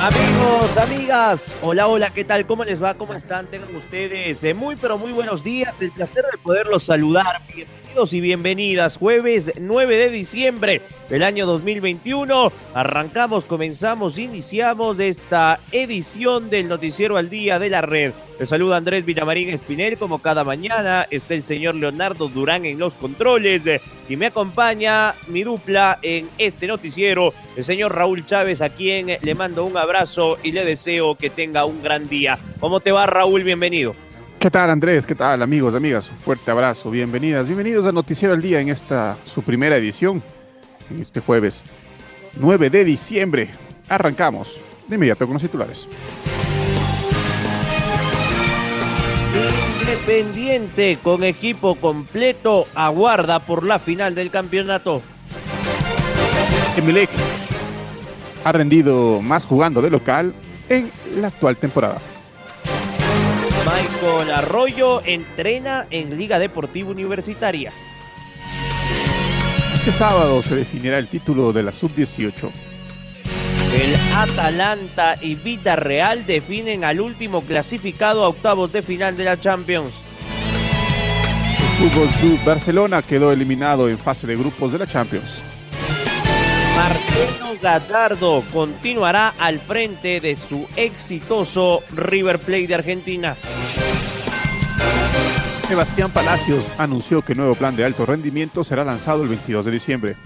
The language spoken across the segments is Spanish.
Amigos, amigas, hola, hola, ¿qué tal? ¿Cómo les va? ¿Cómo están? Tengan ustedes eh, muy, pero muy buenos días. El placer de poderlos saludar. Y bienvenidas. Jueves 9 de diciembre del año 2021. Arrancamos, comenzamos, iniciamos esta edición del Noticiero al Día de la Red. Les saluda Andrés Villamarín Espinel, como cada mañana. Está el señor Leonardo Durán en los controles. Y me acompaña mi dupla en este noticiero, el señor Raúl Chávez, a quien le mando un abrazo y le deseo que tenga un gran día. ¿Cómo te va, Raúl? Bienvenido. ¿Qué tal Andrés? ¿Qué tal amigos, amigas? Un fuerte abrazo, bienvenidas, bienvenidos a Noticiero al Día en esta su primera edición este jueves 9 de diciembre. Arrancamos de inmediato con los titulares. Independiente con equipo completo aguarda por la final del campeonato. Emelec ha rendido más jugando de local en la actual temporada. Michael Arroyo entrena en Liga Deportiva Universitaria. Este sábado se definirá el título de la sub-18. El Atalanta y Real definen al último clasificado a octavos de final de la Champions. El Fútbol Club Barcelona quedó eliminado en fase de grupos de la Champions. Martino Gadardo continuará al frente de su exitoso River Plate de Argentina. Sebastián Palacios anunció que el nuevo plan de alto rendimiento será lanzado el 22 de diciembre.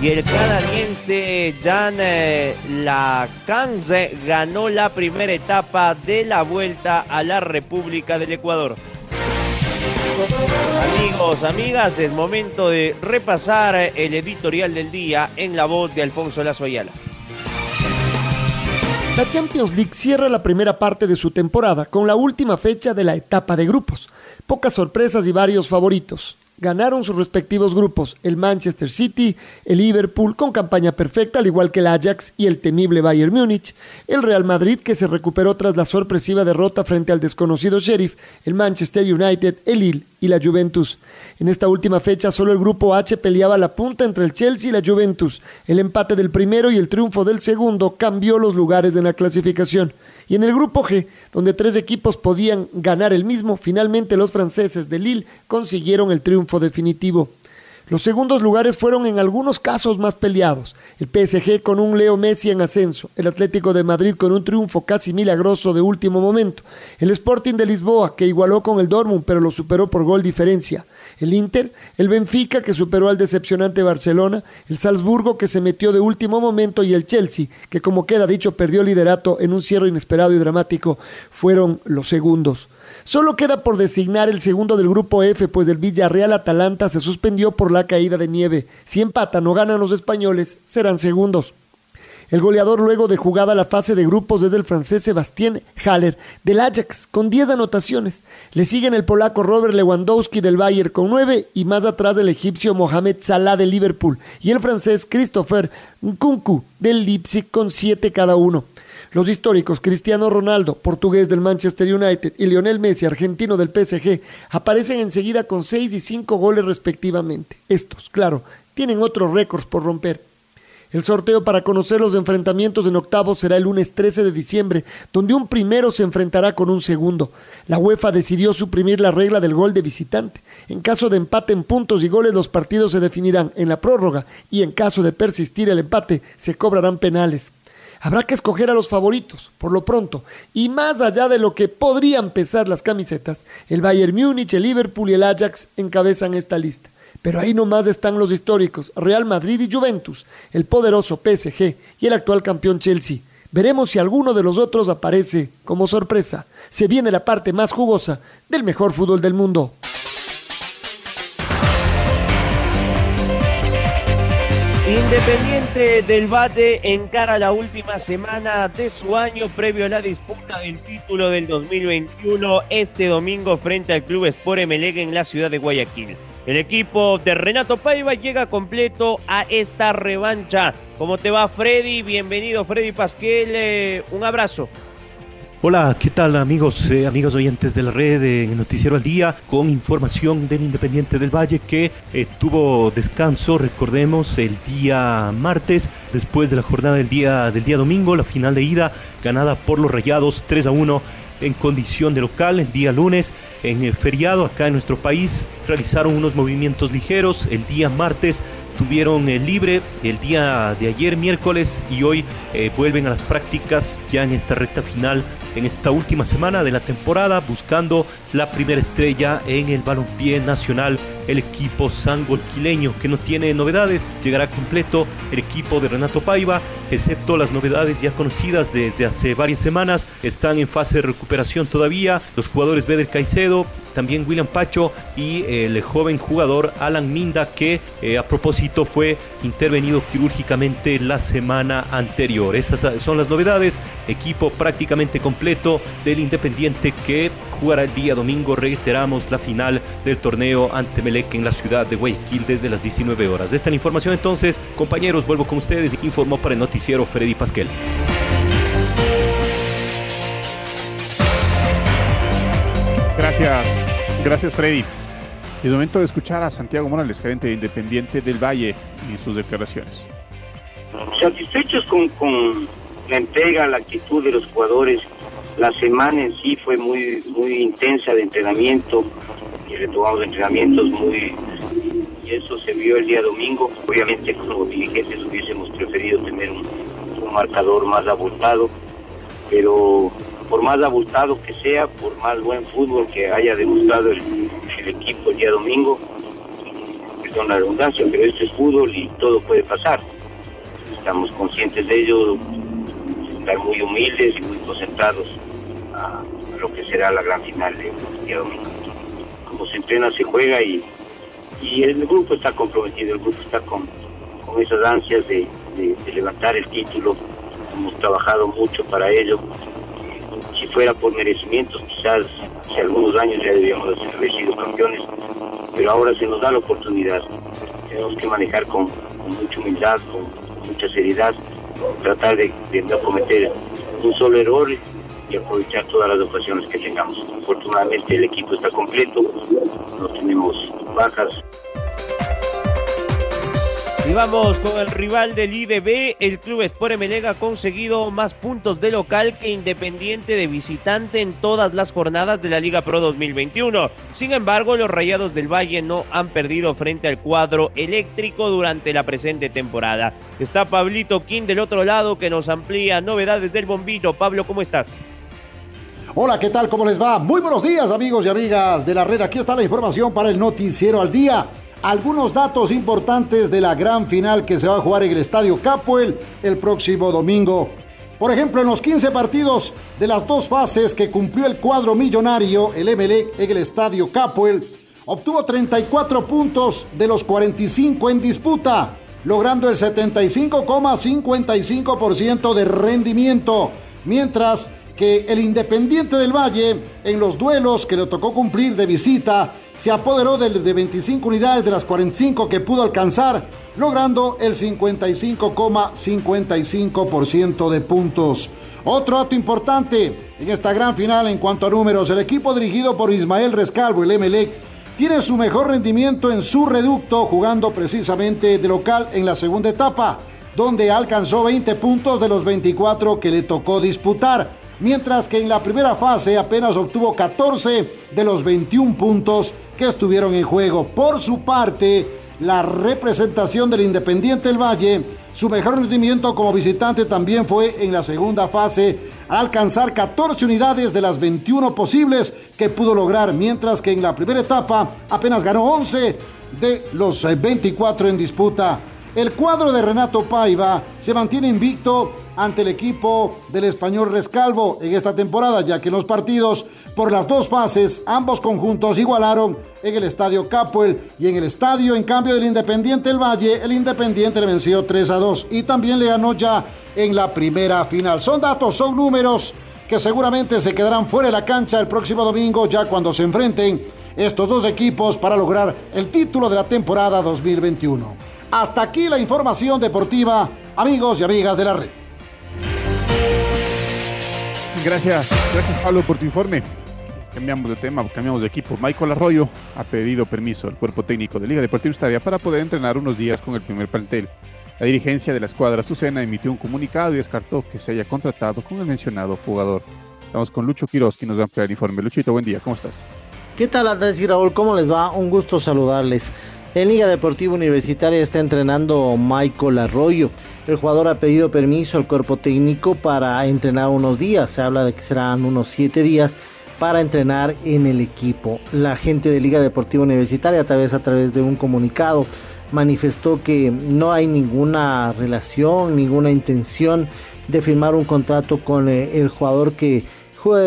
Y el canadiense Jan eh, Lacanze ganó la primera etapa de la vuelta a la República del Ecuador. Amigos, amigas, es momento de repasar el editorial del día en la voz de Alfonso Lazoyala. La Champions League cierra la primera parte de su temporada con la última fecha de la etapa de grupos. Pocas sorpresas y varios favoritos. Ganaron sus respectivos grupos el Manchester City, el Liverpool con campaña perfecta, al igual que el Ajax y el temible Bayern Múnich, el Real Madrid que se recuperó tras la sorpresiva derrota frente al desconocido Sheriff, el Manchester United, el Lille y la Juventus. En esta última fecha solo el grupo H peleaba la punta entre el Chelsea y la Juventus. El empate del primero y el triunfo del segundo cambió los lugares de la clasificación. Y en el grupo G, donde tres equipos podían ganar el mismo, finalmente los franceses de Lille consiguieron el triunfo definitivo. Los segundos lugares fueron en algunos casos más peleados. El PSG con un Leo Messi en ascenso, el Atlético de Madrid con un triunfo casi milagroso de último momento, el Sporting de Lisboa que igualó con el Dortmund pero lo superó por gol diferencia, el Inter, el Benfica que superó al decepcionante Barcelona, el Salzburgo que se metió de último momento y el Chelsea que como queda dicho perdió liderato en un cierre inesperado y dramático, fueron los segundos. Solo queda por designar el segundo del grupo F, pues el Villarreal Atalanta se suspendió por la caída de nieve. Si empatan o ganan los españoles, serán segundos. El goleador luego de jugada la fase de grupos es el francés Sebastien Haller del Ajax con 10 anotaciones. Le siguen el polaco Robert Lewandowski del Bayern con 9 y más atrás el egipcio Mohamed Salah del Liverpool y el francés Christopher Nkunku del Leipzig con 7 cada uno. Los históricos Cristiano Ronaldo, portugués del Manchester United, y Lionel Messi, argentino del PSG, aparecen enseguida con 6 y 5 goles respectivamente. Estos, claro, tienen otros récords por romper. El sorteo para conocer los enfrentamientos en octavos será el lunes 13 de diciembre, donde un primero se enfrentará con un segundo. La UEFA decidió suprimir la regla del gol de visitante. En caso de empate en puntos y goles, los partidos se definirán en la prórroga y en caso de persistir el empate, se cobrarán penales. Habrá que escoger a los favoritos, por lo pronto. Y más allá de lo que podrían pesar las camisetas, el Bayern Múnich, el Liverpool y el Ajax encabezan esta lista. Pero ahí nomás están los históricos, Real Madrid y Juventus, el poderoso PSG y el actual campeón Chelsea. Veremos si alguno de los otros aparece como sorpresa. Se viene la parte más jugosa del mejor fútbol del mundo. Independiente del Valle encara la última semana de su año previo a la disputa del título del 2021 este domingo frente al Club Sport Emelec en la ciudad de Guayaquil. El equipo de Renato Paiva llega completo a esta revancha. ¿Cómo te va Freddy? Bienvenido Freddy Pasquel. Eh, un abrazo. Hola, ¿qué tal amigos, eh, amigos oyentes de la red en Noticiero al Día? Con información del Independiente del Valle que eh, tuvo descanso, recordemos, el día martes, después de la jornada del día, del día domingo, la final de ida ganada por los Rayados 3 a 1 en condición de local el día lunes en el feriado acá en nuestro país realizaron unos movimientos ligeros. El día martes tuvieron el libre. El día de ayer miércoles y hoy vuelven a las prácticas ya en esta recta final en esta última semana de la temporada buscando la primera estrella en el balompié nacional el equipo sangolquileño que no tiene novedades llegará completo el equipo de Renato Paiva excepto las novedades ya conocidas desde hace varias semanas están en fase de recuperación todavía los jugadores Beder Caicedo también William Pacho y el joven jugador Alan Minda que eh, a propósito fue intervenido quirúrgicamente la semana anterior. Esas son las novedades. Equipo prácticamente completo del Independiente que jugará el día domingo. Reiteramos la final del torneo ante Melec en la ciudad de Guayaquil desde las 19 horas. Esta es la información entonces. Compañeros, vuelvo con ustedes. Informó para el noticiero Freddy Pasquel. Gracias, gracias Freddy. Es momento de escuchar a Santiago Morales, gerente de Independiente del Valle, en sus declaraciones. Satisfechos con, con la entrega, la actitud de los jugadores. La semana en sí fue muy, muy intensa de entrenamiento y retomamos entrenamientos muy... Y eso se vio el día domingo. Obviamente como dirigentes hubiésemos preferido tener un, un marcador más abultado, pero por más abultado que sea, por más buen fútbol que haya demostrado el, el equipo el día domingo, perdón la redundancia, pero este es fútbol y todo puede pasar. Estamos conscientes de ello, estar muy humildes y muy concentrados a, lo que será la gran final día domingo. Como se entrena, se juega y, y el grupo está comprometido, el grupo está con, con esas ansias de, de, de levantar el título. Hemos trabajado mucho para ello si fuera por merecimientos, quizás hace algunos años ya debíamos haber sido campeones, pero ahora se nos da la oportunidad. Tenemos que manejar con mucha humildad, con mucha seriedad, tratar de, de, no cometer un solo error y aprovechar todas las ocasiones que tengamos. Afortunadamente el equipo está completo, no tenemos bajas. Y vamos con el rival del IDB, el Club Sport Emelec ha conseguido más puntos de local que Independiente de visitante en todas las jornadas de la Liga Pro 2021. Sin embargo, los Rayados del Valle no han perdido frente al cuadro eléctrico durante la presente temporada. Está Pablito King del otro lado que nos amplía novedades del bombito. Pablo, ¿cómo estás? Hola, ¿qué tal? ¿Cómo les va? Muy buenos días amigos y amigas de la red. Aquí está la información para el noticiero al día algunos datos importantes de la gran final que se va a jugar en el Estadio Capuel el próximo domingo. Por ejemplo, en los 15 partidos de las dos fases que cumplió el cuadro millonario, el Emelec en el Estadio Capuel, obtuvo 34 puntos de los 45 en disputa, logrando el 75,55% de rendimiento, mientras que el Independiente del Valle, en los duelos que le tocó cumplir de visita, se apoderó de, de 25 unidades de las 45 que pudo alcanzar, logrando el 55,55% de puntos. Otro dato importante en esta gran final en cuanto a números, el equipo dirigido por Ismael Rescalvo, el Emelec, tiene su mejor rendimiento en su reducto jugando precisamente de local en la segunda etapa, donde alcanzó 20 puntos de los 24 que le tocó disputar mientras que en la primera fase apenas obtuvo 14 de los 21 puntos que estuvieron en juego. Por su parte, la representación del Independiente del Valle, su mejor rendimiento como visitante también fue en la segunda fase, al alcanzar 14 unidades de las 21 posibles que pudo lograr, mientras que en la primera etapa apenas ganó 11 de los 24 en disputa. El cuadro de Renato Paiva se mantiene invicto ante el equipo del español Rescalvo en esta temporada, ya que en los partidos por las dos fases ambos conjuntos igualaron en el estadio Capuel y en el estadio en cambio del Independiente del Valle, el Independiente le venció 3 a 2 y también le ganó ya en la primera final. Son datos, son números que seguramente se quedarán fuera de la cancha el próximo domingo ya cuando se enfrenten estos dos equipos para lograr el título de la temporada 2021. Hasta aquí la información deportiva, amigos y amigas de la red. Gracias, gracias Pablo por tu informe. Cambiamos de tema, cambiamos de equipo. Michael Arroyo ha pedido permiso al cuerpo técnico de Liga Deportiva Estadia para poder entrenar unos días con el primer plantel. La dirigencia de la escuadra Azucena emitió un comunicado y descartó que se haya contratado con el mencionado jugador. Estamos con Lucho Quiroz, que nos va a ampliar el informe. Luchito, buen día, ¿cómo estás? ¿Qué tal Andrés y Raúl? ¿Cómo les va? Un gusto saludarles. En Liga Deportiva Universitaria está entrenando Michael Arroyo. El jugador ha pedido permiso al cuerpo técnico para entrenar unos días. Se habla de que serán unos siete días para entrenar en el equipo. La gente de Liga Deportiva Universitaria, tal vez a través de un comunicado, manifestó que no hay ninguna relación, ninguna intención de firmar un contrato con eh, el jugador que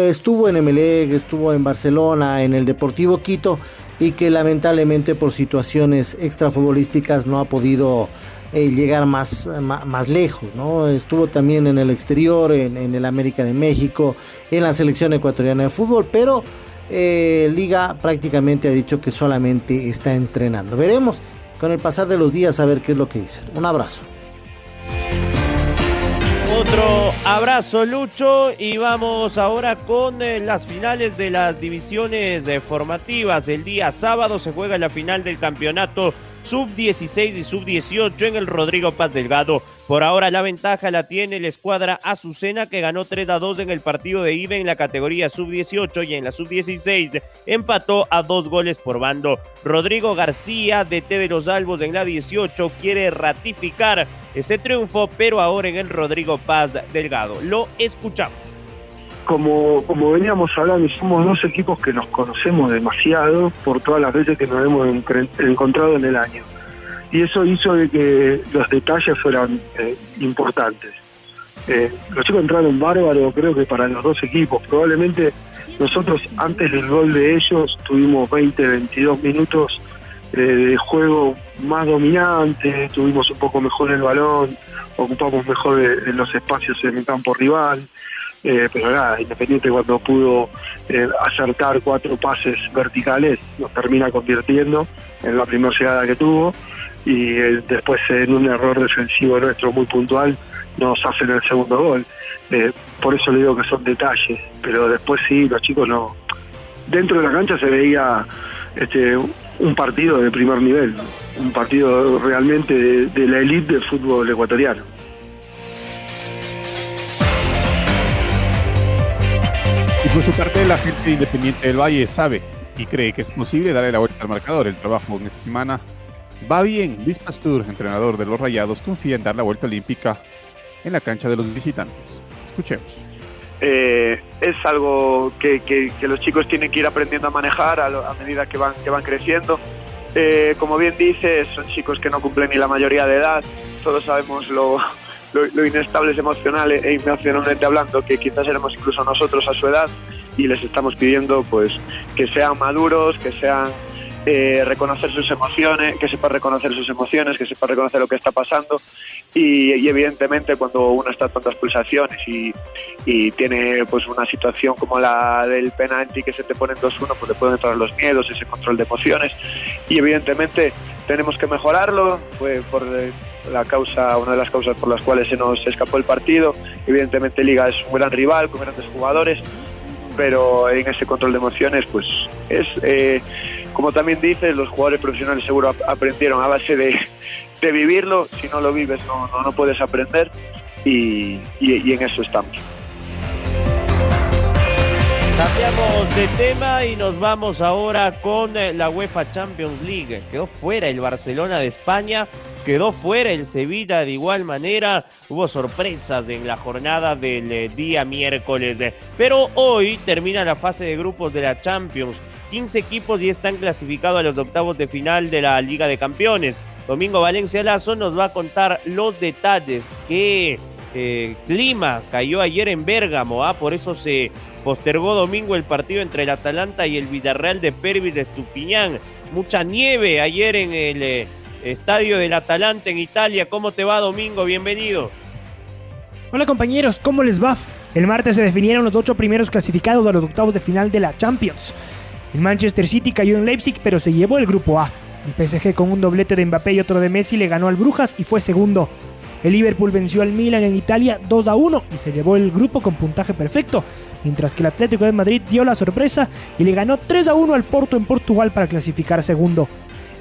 estuvo en Emelec, estuvo en Barcelona, en el Deportivo Quito y que lamentablemente por situaciones extrafutbolísticas no ha podido eh, llegar más, más, lejos. ¿no? Estuvo también en el exterior, en, el América de México, en la selección ecuatoriana de fútbol, pero eh, Liga prácticamente ha dicho que solamente está entrenando. Veremos con el pasar de los días a ver qué es lo que dice. Un abrazo. Otro abrazo Lucho y vamos ahora con eh, las finales de las divisiones eh, formativas. El día sábado se juega la final del campeonato sub-16 y sub-18 en el Rodrigo Paz Delgado. Por ahora la ventaja la tiene la escuadra Azucena que ganó 3 a 2 en el partido de IBE en la categoría sub-18 y en la sub-16 empató a dos goles por bando. Rodrigo García, DT de los Albos en la 18, quiere ratificar ese triunfo, pero ahora en el Rodrigo Paz Delgado. Lo escuchamos como, como veníamos hablando, somos dos equipos que nos conocemos demasiado por todas las veces que nos hemos encontrado en el año. Y eso hizo de que los detalles fueran eh, importantes. Eh, los chicos entraron bárbaros, creo que para los dos equipos. Probablemente nosotros antes del gol de ellos tuvimos 20, 22 minutos eh, de juego más dominante, tuvimos un poco mejor el balón, ocupamos mejor los espacios en el campo rival. Eh, pero nada, Independiente cuando pudo eh, acertar cuatro pases verticales nos termina convirtiendo en la primera llegada que tuvo y eh, después en un error defensivo nuestro muy puntual nos hacen el segundo gol. por eso le digo que son detalles, pero después sí, los chicos no... Dentro de la cancha se veía este, un partido de primer nivel, un partido realmente de la élite del fútbol ecuatoriano. Por su parte, la gente Independiente del Valle sabe y cree que es posible darle la vuelta al marcador. El trabajo en esta semana va bien. Luis Pastur, entrenador de los Rayados, confía en dar la vuelta olímpica en la cancha de los visitantes. Escuchemos. Eh, es algo que, los chicos tienen que ir aprendiendo a manejar a, medida que van, que van creciendo. Eh, como bien dices, son chicos que no cumplen ni la mayoría de edad. Todos sabemos lo, lo, inestables emocional e emocionalmente hablando que quizás éramos incluso nosotros a su edad y les estamos pidiendo pues que sean maduros, que sean eh, reconocer sus emociones, que sepa reconocer sus emociones, que sepa reconocer lo que está pasando. Y, evidentemente cuando uno está a tantas pulsaciones y, tiene pues una situación como la del penalti que se te pone en 2-1 pues le pueden entrar los miedos, ese control de emociones. Y evidentemente tenemos que mejorarlo, fue por la causa, una de las causas por las cuales se nos escapó el partido. Evidentemente Liga es un gran rival con grandes jugadores, pero en ese control de emociones, pues es, eh, como también dices, los jugadores profesionales seguro aprendieron a base de, vivirlo. Si no lo vives, no, no, puedes aprender y, y en eso estamos. Cambiamos de tema y nos vamos ahora con eh, la UEFA Champions League. Quedó fuera el Barcelona de España quedó fuera el Sevilla de igual manera. Hubo sorpresas en la jornada del eh, día miércoles. Pero hoy termina la fase de grupos de la Champions. 15 equipos ya están clasificados a los octavos de final de la Liga de Campeones. Domingo Valencia Lazo nos va a contar los detalles eh, clima cayó ayer en Bérgamo, ¿ah? por eso se postergó domingo el partido entre el Atalanta y el Villarreal de Pervis de Estupiñán. Mucha nieve ayer en el eh, estadio del Atalanta en Italia. ¿Cómo te va, Domingo? Bienvenido. Hola compañeros, ¿cómo les va? El martes se definieron los ocho primeros clasificados a los octavos de final de la Champions. El Manchester City cayó en Leipzig, pero se llevó el grupo A. El PSG con un doblete de Mbappé y otro de Messi le ganó al Brujas y fue segundo. El Liverpool venció al Milan en Italia 2 a 1 y se llevó el grupo con puntaje perfecto, mientras que el Atlético de Madrid dio la sorpresa y le ganó 3 a 1 al Porto en Portugal para clasificar segundo.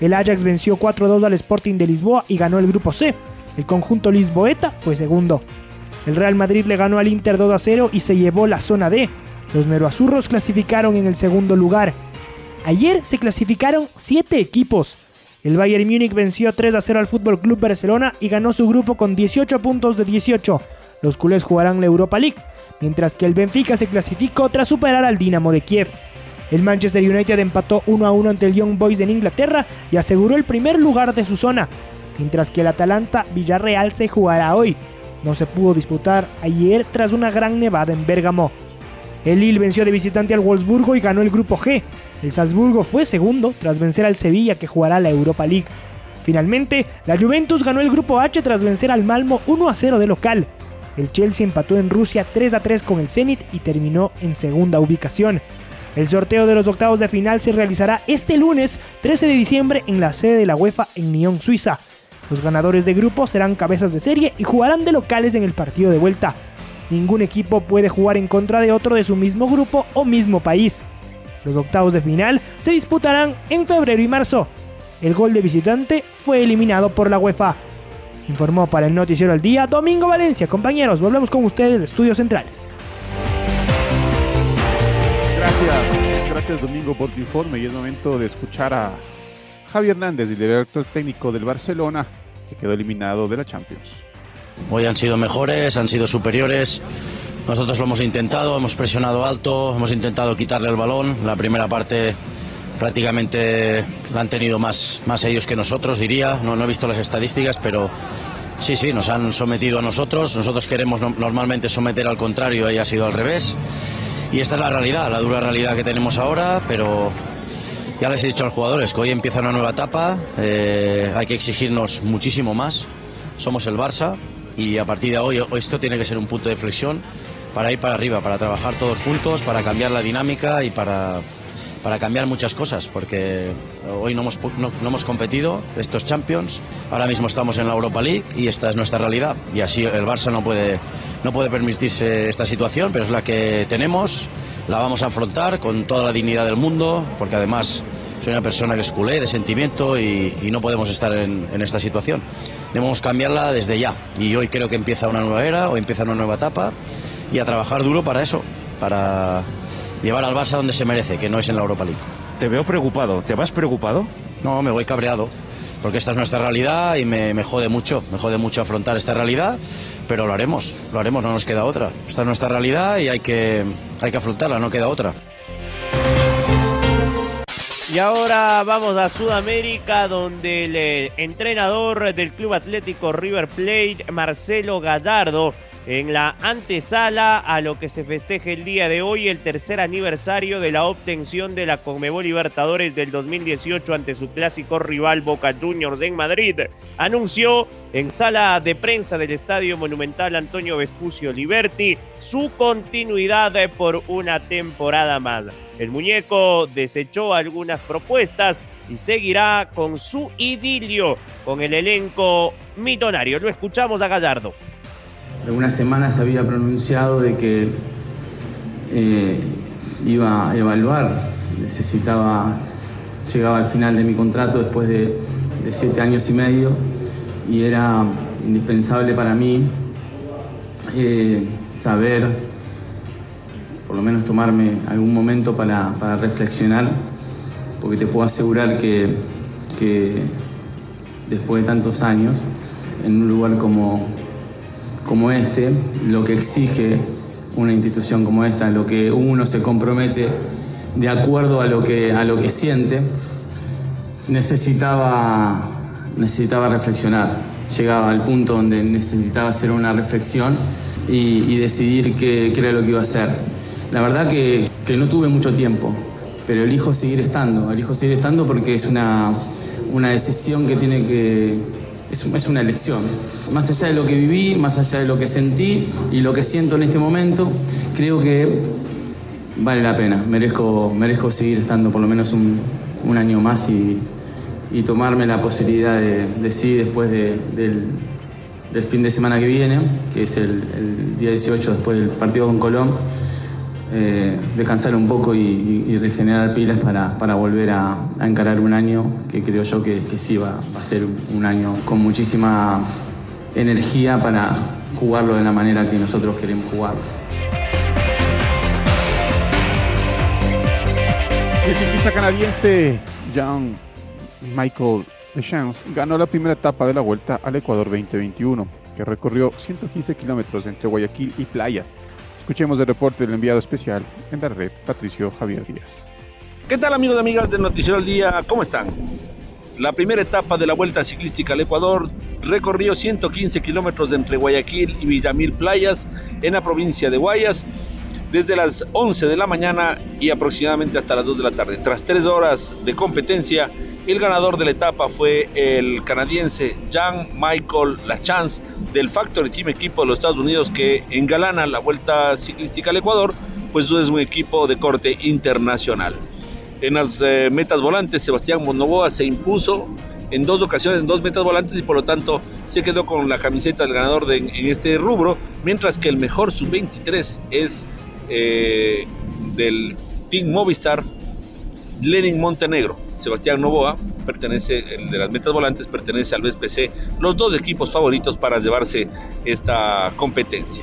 El Ajax venció 4 a 2 al Sporting de Lisboa y ganó el grupo C. El conjunto lisboeta fue segundo. El Real Madrid le ganó al Inter 2 a 0 y se llevó la zona D. Los neroazurros clasificaron en el segundo lugar. Ayer se clasificaron 7 equipos. El Bayern Múnich venció 3 a 0 al Fútbol Club Barcelona y ganó su grupo con 18 puntos de 18. Los culés jugarán la Europa League, mientras que el Benfica se clasificó tras superar al Dinamo de Kiev. El Manchester United empató 1 a 1 ante el Young Boys en Inglaterra y aseguró el primer lugar de su zona, mientras que el Atalanta Villarreal se jugará hoy. No se pudo disputar ayer tras una gran nevada en Bérgamo. El Lille venció de visitante al Wolfsburgo y ganó el grupo G, el Salzburgo fue segundo tras vencer al Sevilla que jugará la Europa League. Finalmente, la Juventus ganó el grupo H tras vencer al Malmo 1 a 0 de local. El Chelsea empató en Rusia 3 a 3 con el Zenit y terminó en segunda ubicación. El sorteo de los octavos de final se realizará este lunes 13 de diciembre en la sede de la UEFA en Nyon, Suiza. Los ganadores de grupo serán cabezas de serie y jugarán de locales en el partido de vuelta. Ningún equipo puede jugar en contra de otro de su mismo grupo o mismo país. Los octavos de final se disputarán en febrero y marzo. El gol de visitante fue eliminado por la UEFA. Informó para el Noticiero al Día Domingo Valencia. Compañeros, volvemos con ustedes de Estudios Centrales. Gracias, gracias Domingo por tu informe y es momento de escuchar a Javier Hernández, el director técnico del Barcelona, que quedó eliminado de la Champions. Hoy han sido mejores, han sido superiores. Nosotros lo hemos intentado, hemos presionado alto, hemos intentado quitarle el balón. La primera parte prácticamente la han tenido más, más ellos que nosotros, diría. No, no he visto las estadísticas, pero sí, sí, nos han sometido a nosotros. Nosotros queremos normalmente someter al contrario y ha sido al revés. Y esta es la realidad, la dura realidad que tenemos ahora, pero ya les he dicho a los jugadores que hoy empieza una nueva etapa, eh, hay que exigirnos muchísimo más. Somos el Barça y a partir de hoy esto tiene que ser un punto de flexión para ir para arriba, para trabajar todos juntos, para cambiar la dinámica y para, para cambiar muchas cosas, porque hoy no hemos, no, hemos competido estos Champions, ahora mismo estamos en la Europa League y esta es nuestra realidad. Y así el Barça no puede, no puede permitirse esta situación, pero es la que tenemos, la vamos a afrontar con toda la dignidad del mundo, porque además soy una persona que es culé, de sentimiento y, no podemos estar en, en, esta situación. Debemos cambiarla desde ya y hoy creo que empieza una nueva era, hoy empieza una nueva etapa y a trabajar duro para eso, para llevar al Barça donde se merece, que no es en la Europa League. Te veo preocupado, ¿te vas preocupado? No, me voy cabreado, porque esta es nuestra realidad y me, me jode mucho, me jode mucho afrontar esta realidad, pero lo haremos, lo haremos, no nos queda otra. Esta es nuestra realidad y hay que, hay que afrontarla, no queda otra. Y ahora vamos a Sudamérica, donde el eh, entrenador del Club Atlético River Plate, Marcelo Gallardo, en la antesala a lo que se festeje el día de hoy, el tercer aniversario de la obtención de la Conmebol Libertadores del 2018 ante su clásico rival Boca Juniors en Madrid, anunció en sala de prensa del Estadio Monumental Antonio Vespucio Liberti su continuidad por una temporada más. El muñeco desechó algunas propuestas y seguirá con su idilio con el elenco mitonario. Lo escuchamos a Gallardo algunas semanas había pronunciado de que eh, iba a evaluar, necesitaba, llegaba al final de mi contrato después de, siete años y medio y era indispensable para mí eh, saber, por lo menos tomarme algún momento para, reflexionar, porque te puedo asegurar que, que después de tantos años, en un lugar como, como este, lo que exige una institución como esta, lo que uno se compromete de acuerdo a lo que, a lo que siente, necesitaba, necesitaba reflexionar. llegaba al punto donde necesitaba hacer una reflexión y, decidir qué, era lo que iba a hacer. La verdad que, que, no tuve mucho tiempo, pero elijo seguir estando, elijo seguir estando porque es una, una decisión que tiene que, es, es, una elección. Más allá de lo que viví, más allá de lo que sentí y lo que siento en este momento, creo que vale la pena. Merezco, merezco seguir estando por lo menos un, año más y, y tomarme la posibilidad de, de sí después del, del, fin de semana que viene, que es el, el, día 18 después del partido con Colón, eh, descansar un poco y, regenerar pilas para, para volver a, a, encarar un año que creo yo que, que sí va, a ser un año con muchísima energía para jugarlo de la manera que nosotros queremos jugarlo. El ciclista canadiense John Michael Lechance ganó la primera etapa de la Vuelta al Ecuador 2021, que recorrió 115 kilómetros entre Guayaquil y Playas. Escuchemos el reporte del enviado especial en la red, Patricio Javier Díaz. ¿Qué tal amigos y amigas del Noticiero del Día? ¿Cómo están? La primera etapa de la Vuelta Ciclística al Ecuador recorrió 115 kilómetros entre Guayaquil y Villamil Playas en la provincia de Guayas desde las 11 de la mañana y aproximadamente hasta las 2 de la tarde. Tras tres horas de competencia, el ganador de la etapa fue el canadiense Jean Michael Lachance del Factory Team equipo de los Estados Unidos que engalana la Vuelta Ciclística al Ecuador, pues es un equipo de corte internacional. En las eh, metas volantes, Sebastián Monoboa se impuso en dos ocasiones en dos metas volantes y por lo tanto se quedó con la camiseta del ganador en este rubro, mientras que el mejor sub-23 es eh, del Team Movistar, Lenin Montenegro. Sebastián Novoa pertenece, el de las metas volantes, pertenece al BSPC, los dos equipos favoritos para llevarse esta competencia.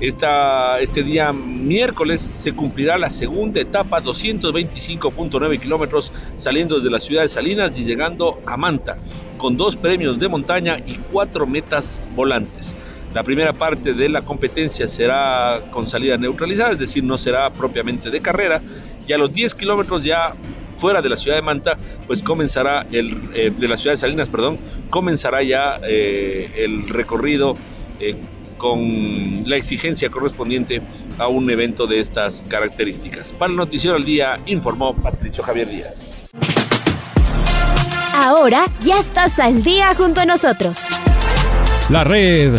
Esta, este día miércoles se cumplirá la segunda etapa, 225.9 kilómetros, saliendo desde la ciudad de Salinas y llegando a Manta, con dos premios de montaña y cuatro metas volantes. La primera parte de la competencia será con salida neutralizada, es decir, no será propiamente de carrera. Y a los 10 kilómetros ya fuera de la ciudad de Manta, pues comenzará el, eh, de la ciudad de Salinas, perdón, comenzará ya eh, el recorrido eh, con la exigencia correspondiente a un evento de estas características. Para el Noticiero al Día informó Patricio Javier Díaz. Ahora ya estás al día junto a nosotros. La red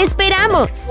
¡Te esperamos!